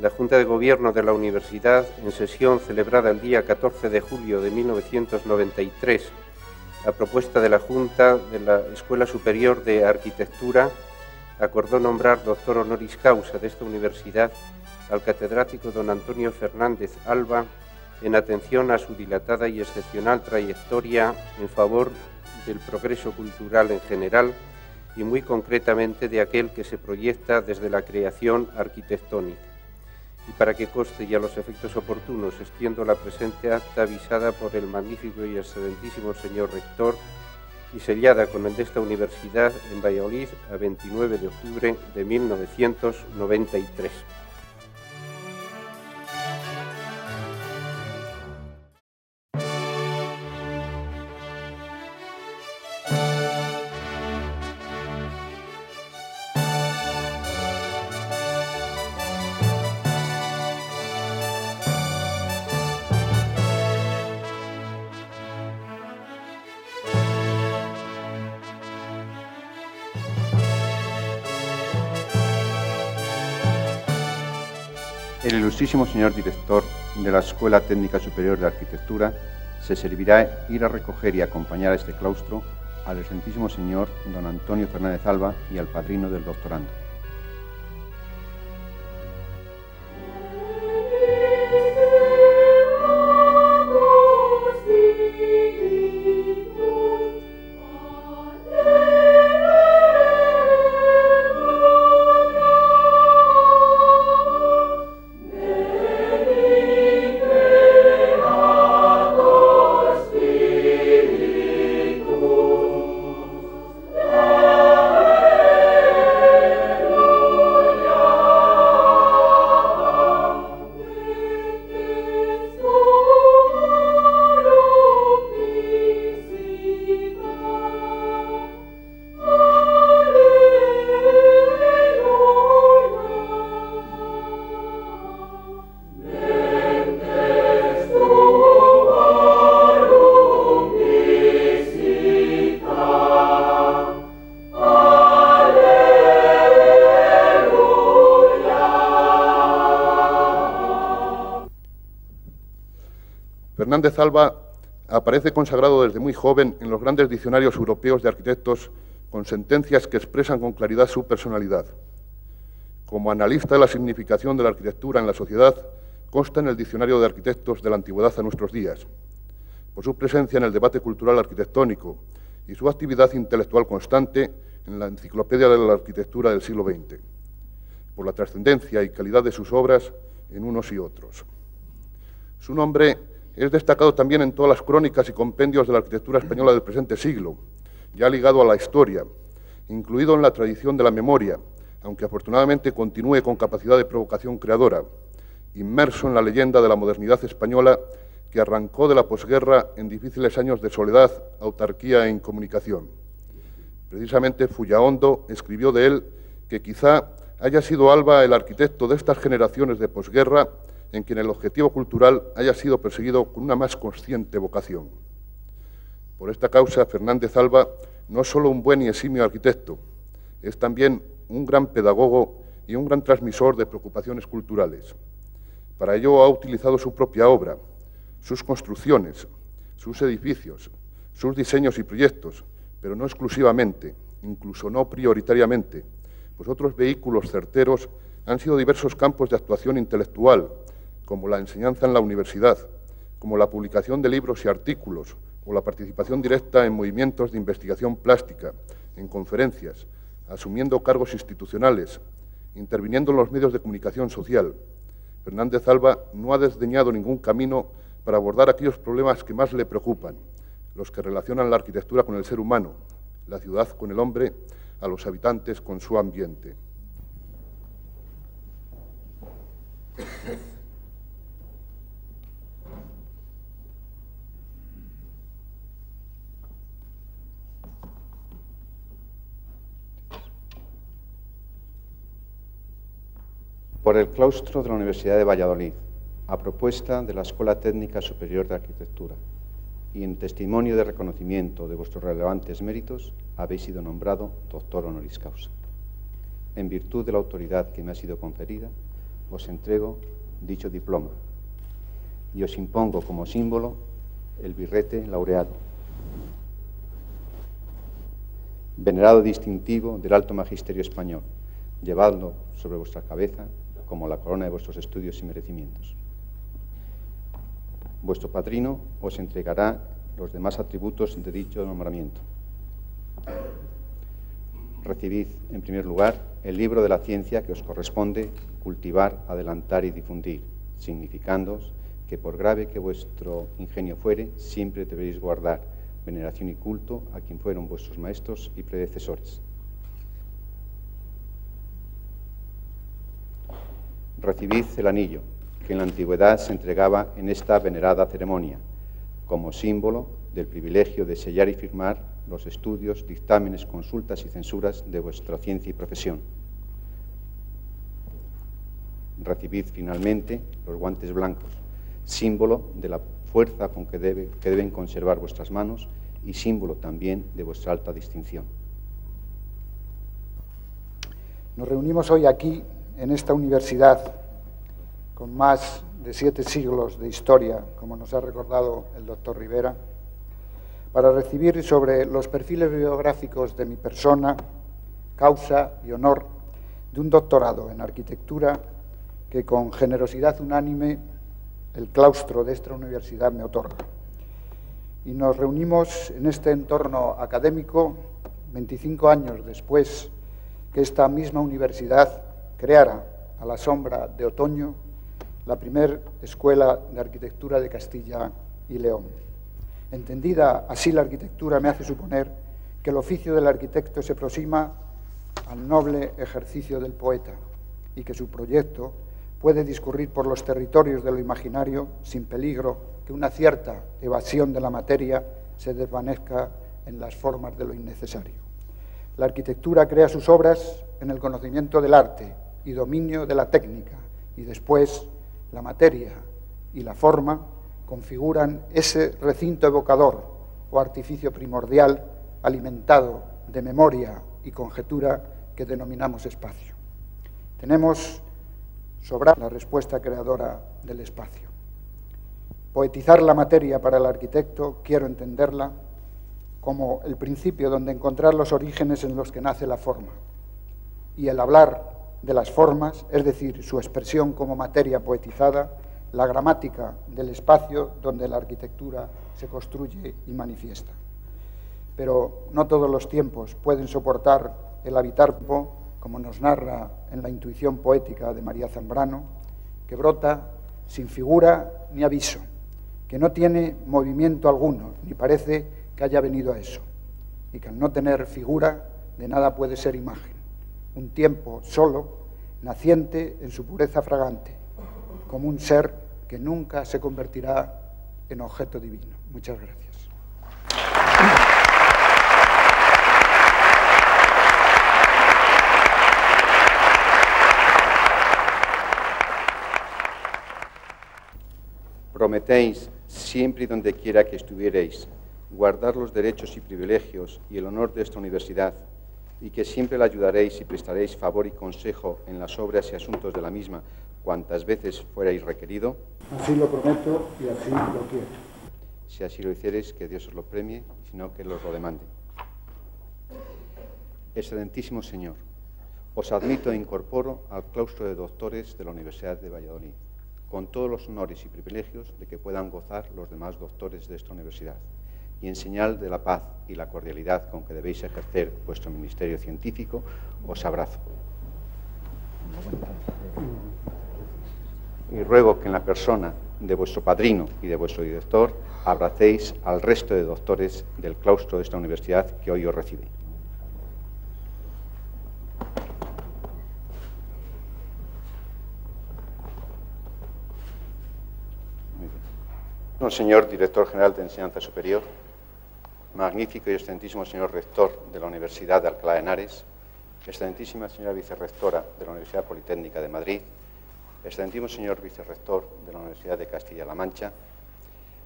la Junta de Gobierno de la Universidad, en sesión celebrada el día 14 de julio de 1993, a propuesta de la Junta de la Escuela Superior de Arquitectura, acordó nombrar doctor honoris causa de esta universidad al catedrático don Antonio Fernández Alba en atención a su dilatada y excepcional trayectoria en favor del progreso cultural en general y muy concretamente de aquel que se proyecta desde la creación arquitectónica. Y para que coste y a los efectos oportunos extiendo la presente acta avisada por el magnífico y excelentísimo señor rector y sellada con el de esta universidad en Valladolid a 29 de octubre de 1993. El ilustrísimo señor director de la Escuela Técnica Superior de Arquitectura se servirá ir a recoger y acompañar a este claustro al excelentísimo señor don Antonio Fernández Alba y al padrino del doctorando. Fernández Alba aparece consagrado desde muy joven en los grandes diccionarios europeos de arquitectos con sentencias que expresan con claridad su personalidad. Como analista de la significación de la arquitectura en la sociedad, consta en el Diccionario de Arquitectos de la Antigüedad a nuestros días. Por su presencia en el debate cultural arquitectónico y su actividad intelectual constante en la Enciclopedia de la Arquitectura del siglo XX. Por la trascendencia y calidad de sus obras en unos y otros. Su nombre es destacado también en todas las crónicas y compendios de la arquitectura española del presente siglo, ya ligado a la historia, incluido en la tradición de la memoria, aunque afortunadamente continúe con capacidad de provocación creadora, inmerso en la leyenda de la modernidad española que arrancó de la posguerra en difíciles años de soledad, autarquía e incomunicación. Precisamente Fullaondo escribió de él que quizá haya sido Alba el arquitecto de estas generaciones de posguerra en quien el objetivo cultural haya sido perseguido con una más consciente vocación. Por esta causa, Fernández Alba no es solo un buen y eximio arquitecto, es también un gran pedagogo y un gran transmisor de preocupaciones culturales. Para ello ha utilizado su propia obra, sus construcciones, sus edificios, sus diseños y proyectos, pero no exclusivamente, incluso no prioritariamente, pues otros vehículos certeros han sido diversos campos de actuación intelectual, como la enseñanza en la universidad, como la publicación de libros y artículos, o la participación directa en movimientos de investigación plástica, en conferencias, asumiendo cargos institucionales, interviniendo en los medios de comunicación social. Fernández Alba no ha desdeñado ningún camino para abordar aquellos problemas que más le preocupan, los que relacionan la arquitectura con el ser humano, la ciudad con el hombre, a los habitantes con su ambiente. Por el claustro de la Universidad de Valladolid, a propuesta de la Escuela Técnica Superior de Arquitectura, y en testimonio de reconocimiento de vuestros relevantes méritos, habéis sido nombrado doctor honoris causa. En virtud de la autoridad que me ha sido conferida, os entrego dicho diploma y os impongo como símbolo el birrete laureado, venerado distintivo del alto magisterio español, llevadlo sobre vuestra cabeza como la corona de vuestros estudios y merecimientos. Vuestro padrino os entregará los demás atributos de dicho nombramiento. Recibid, en primer lugar, el libro de la ciencia que os corresponde cultivar, adelantar y difundir, significándoos que por grave que vuestro ingenio fuere, siempre debéis guardar veneración y culto a quien fueron vuestros maestros y predecesores. Recibid el anillo, que en la antigüedad se entregaba en esta venerada ceremonia, como símbolo del privilegio de sellar y firmar los estudios, dictámenes, consultas y censuras de vuestra ciencia y profesión. Recibid finalmente los guantes blancos, símbolo de la fuerza con que, que deben conservar vuestras manos y símbolo también de vuestra alta distinción. Nos reunimos hoy aquí, en esta universidad, con más de siete siglos de historia, como nos ha recordado el doctor Rivera, para recibir sobre los perfiles biográficos de mi persona, causa y honor de un doctorado en arquitectura que con generosidad unánime el claustro de esta universidad me otorga. Y nos reunimos en este entorno académico 25 años después que esta misma universidad creara a la sombra de otoño la primera escuela de arquitectura de Castilla y León. Entendida así la arquitectura me hace suponer que el oficio del arquitecto se aproxima al noble ejercicio del poeta y que su proyecto puede discurrir por los territorios de lo imaginario sin peligro que una cierta evasión de la materia se desvanezca en las formas de lo innecesario. La arquitectura crea sus obras en el conocimiento del arte y dominio de la técnica y después la materia y la forma configuran ese recinto evocador o artificio primordial alimentado de memoria y conjetura que denominamos espacio. Tenemos sobra la respuesta creadora del espacio. Poetizar la materia para el arquitecto, quiero entenderla como el principio donde encontrar los orígenes en los que nace la forma. Y el hablar de las formas, es decir, su expresión como materia poetizada, la gramática del espacio donde la arquitectura se construye y manifiesta. Pero no todos los tiempos pueden soportar el habitar como nos narra en la intuición poética de María Zambrano, que brota sin figura ni aviso, que no tiene movimiento alguno, ni parece que haya venido a eso, y que al no tener figura de nada puede ser imagen un tiempo solo, naciente en su pureza fragante, como un ser que nunca se convertirá en objeto divino. Muchas gracias. Prometéis, siempre y donde quiera que estuvierais, guardar los derechos y privilegios y el honor de esta universidad y que siempre la ayudaréis y prestaréis favor y consejo en las obras y asuntos de la misma cuantas veces fuerais requerido? Así lo prometo y así lo quiero. Si así lo hiciereis, que Dios os lo premie, sino que os lo demande. Excelentísimo Señor, os admito e incorporo al claustro de doctores de la Universidad de Valladolid, con todos los honores y privilegios de que puedan gozar los demás doctores de esta universidad y en señal de la paz y la cordialidad con que debéis ejercer vuestro ministerio científico, os abrazo. Y ruego que en la persona de vuestro padrino y de vuestro director abracéis al resto de doctores del claustro de esta universidad que hoy os recibe. señor director general de Enseñanza Superior, magnífico y excelentísimo señor rector de la Universidad de Alcalá de Henares, excelentísima señora vicerrectora de la Universidad Politécnica de Madrid, excelentísimo señor vicerrector de la Universidad de Castilla-La Mancha,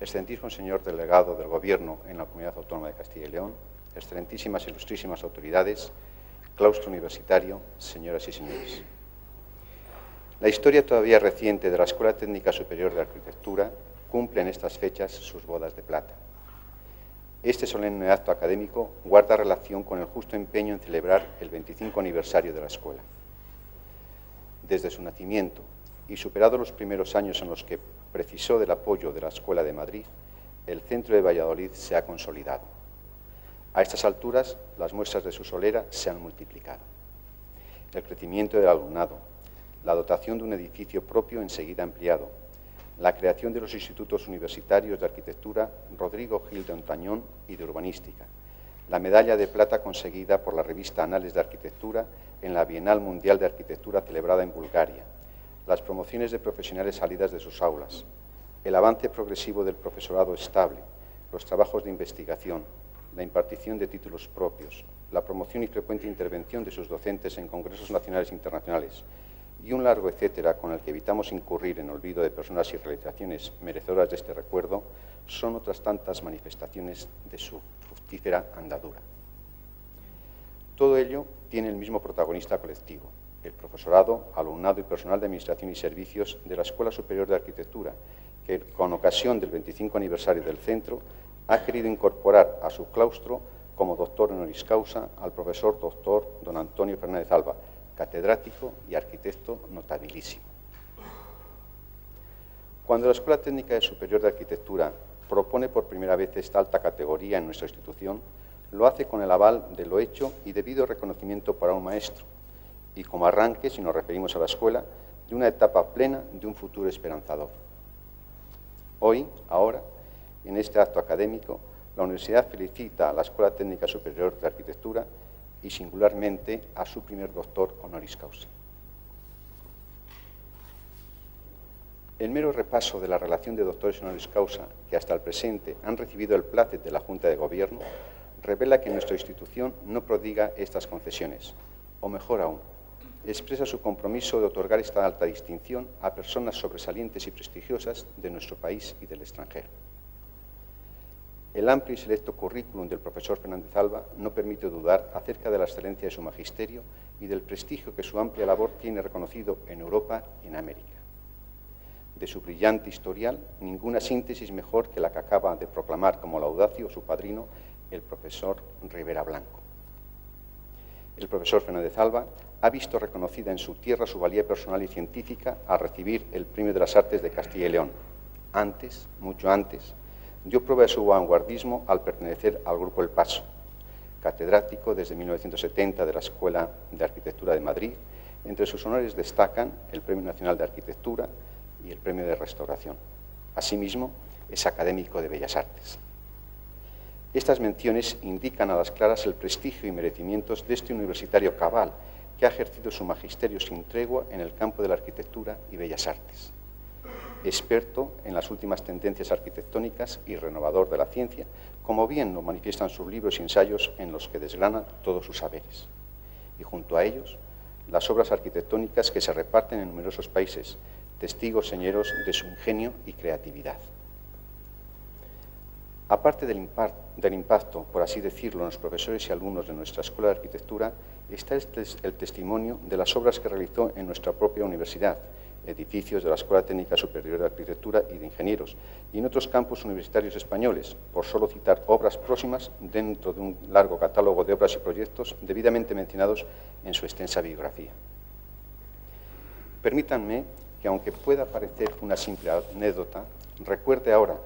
excelentísimo señor delegado del Gobierno en la Comunidad Autónoma de Castilla y León, excelentísimas e ilustrísimas autoridades, claustro universitario, señoras y señores. La historia todavía reciente de la Escuela Técnica Superior de Arquitectura cumple en estas fechas sus bodas de plata. Este solemne acto académico guarda relación con el justo empeño en celebrar el 25 aniversario de la escuela. Desde su nacimiento y superados los primeros años en los que precisó del apoyo de la Escuela de Madrid, el centro de Valladolid se ha consolidado. A estas alturas, las muestras de su solera se han multiplicado. El crecimiento del alumnado, la dotación de un edificio propio enseguida ampliado, la creación de los institutos universitarios de arquitectura Rodrigo Gil de Ontañón y de urbanística, la medalla de plata conseguida por la revista Anales de Arquitectura en la Bienal Mundial de Arquitectura celebrada en Bulgaria, las promociones de profesionales salidas de sus aulas, el avance progresivo del profesorado estable, los trabajos de investigación, la impartición de títulos propios, la promoción y frecuente intervención de sus docentes en congresos nacionales e internacionales, y un largo etcétera con el que evitamos incurrir en olvido de personas y realizaciones merecedoras de este recuerdo, son otras tantas manifestaciones de su fructífera andadura. Todo ello tiene el mismo protagonista colectivo, el profesorado, alumnado y personal de Administración y Servicios de la Escuela Superior de Arquitectura, que con ocasión del 25 aniversario del centro ha querido incorporar a su claustro como doctor honoris causa al profesor doctor don Antonio Fernández Alba, catedrático y arquitecto notabilísimo. Cuando la Escuela Técnica Superior de Arquitectura propone por primera vez esta alta categoría en nuestra institución, lo hace con el aval de lo hecho y debido reconocimiento para un maestro, y como arranque, si nos referimos a la escuela, de una etapa plena de un futuro esperanzador. Hoy, ahora, en este acto académico, la Universidad felicita a la Escuela Técnica Superior de Arquitectura y singularmente a su primer doctor honoris causa. El mero repaso de la relación de doctores honoris causa que hasta el presente han recibido el placer de la Junta de Gobierno revela que nuestra institución no prodiga estas concesiones, o mejor aún, expresa su compromiso de otorgar esta alta distinción a personas sobresalientes y prestigiosas de nuestro país y del extranjero. El amplio y selecto currículum del profesor Fernández Alba no permite dudar acerca de la excelencia de su magisterio y del prestigio que su amplia labor tiene reconocido en Europa y en América. De su brillante historial, ninguna síntesis mejor que la que acaba de proclamar como laudacio su padrino, el profesor Rivera Blanco. El profesor Fernández Alba ha visto reconocida en su tierra su valía personal y científica al recibir el Premio de las Artes de Castilla y León. Antes, mucho antes, dio prueba su vanguardismo al pertenecer al Grupo El Paso, catedrático desde 1970 de la Escuela de Arquitectura de Madrid. Entre sus honores destacan el Premio Nacional de Arquitectura y el Premio de Restauración. Asimismo, es académico de Bellas Artes. Estas menciones indican a las claras el prestigio y merecimientos de este universitario cabal que ha ejercido su magisterio sin tregua en el campo de la arquitectura y bellas artes experto en las últimas tendencias arquitectónicas y renovador de la ciencia, como bien lo manifiestan sus libros y ensayos en los que desgrana todos sus saberes. Y junto a ellos, las obras arquitectónicas que se reparten en numerosos países, testigos señeros de su ingenio y creatividad. Aparte del, impacto, por así decirlo, en los profesores y alumnos de nuestra Escuela de Arquitectura, está el testimonio de las obras que realizó en nuestra propia universidad, edificios de la Escuela Técnica Superior de Arquitectura y de Ingenieros, y en otros campus universitarios españoles, por solo citar obras próximas dentro de un largo catálogo de obras y proyectos debidamente mencionados en su extensa biografía. Permítanme que, aunque pueda parecer una simple anécdota, recuerde ahora,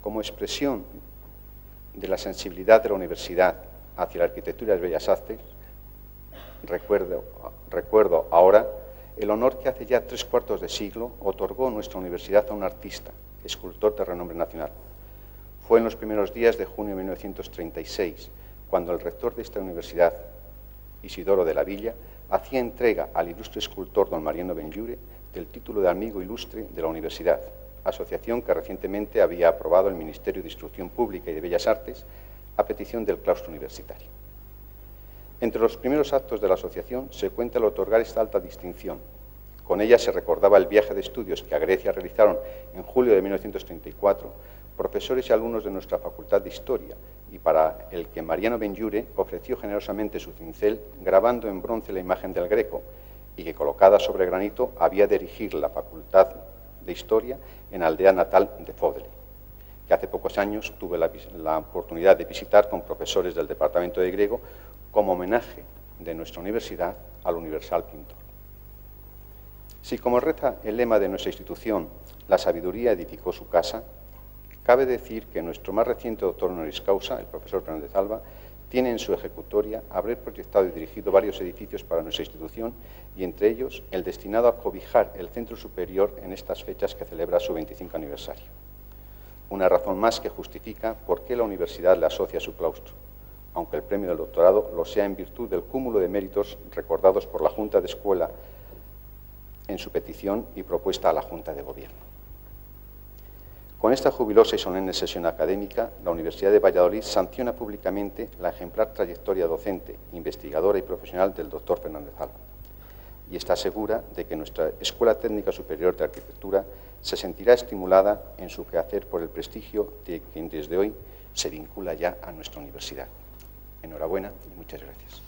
como expresión de la sensibilidad de la universidad hacia la arquitectura y las bellas artes, recuerdo, recuerdo ahora el honor que hace ya tres cuartos de siglo otorgó nuestra universidad a un artista, escultor de renombre nacional. Fue en los primeros días de junio de 1936, cuando el rector de esta universidad, Isidoro de la Villa, hacía entrega al ilustre escultor don Mariano Benjure del título de amigo ilustre de la universidad, asociación que recientemente había aprobado el Ministerio de Instrucción Pública y de Bellas Artes a petición del claustro universitario. Entre los primeros actos de la asociación se cuenta el otorgar esta alta distinción. Con ella se recordaba el viaje de estudios que a Grecia realizaron en julio de 1934 profesores y alumnos de nuestra Facultad de Historia y para el que Mariano Benjure ofreció generosamente su cincel grabando en bronce la imagen del Greco y que colocada sobre granito había de dirigir la Facultad de Historia en la aldea natal de Fodre, que hace pocos años tuve la, la oportunidad de visitar con profesores del Departamento de Griego como homenaje de nuestra universidad al universal pintor. Si como reza el lema de nuestra institución, la sabiduría edificó su casa, cabe decir que nuestro más reciente doctor honoris causa, el profesor Fernández Alba, tiene en su ejecutoria haber proyectado y dirigido varios edificios para nuestra institución y entre ellos el destinado a cobijar el centro superior en estas fechas que celebra su 25 aniversario. Una razón más que justifica por qué la universidad le asocia a su claustro, aunque el premio del doctorado lo sea en virtud del cúmulo de méritos recordados por la Junta de Escuela en su petición y propuesta a la Junta de Gobierno. Con esta jubilosa y solemne sesión académica, la Universidad de Valladolid sanciona públicamente la ejemplar trayectoria docente, investigadora y profesional del doctor Fernández Alba y está segura de que nuestra Escuela Técnica Superior de Arquitectura se sentirá estimulada en su quehacer por el prestigio de quien desde hoy se vincula ya a nuestra universidad. Enhorabuena y muchas gracias.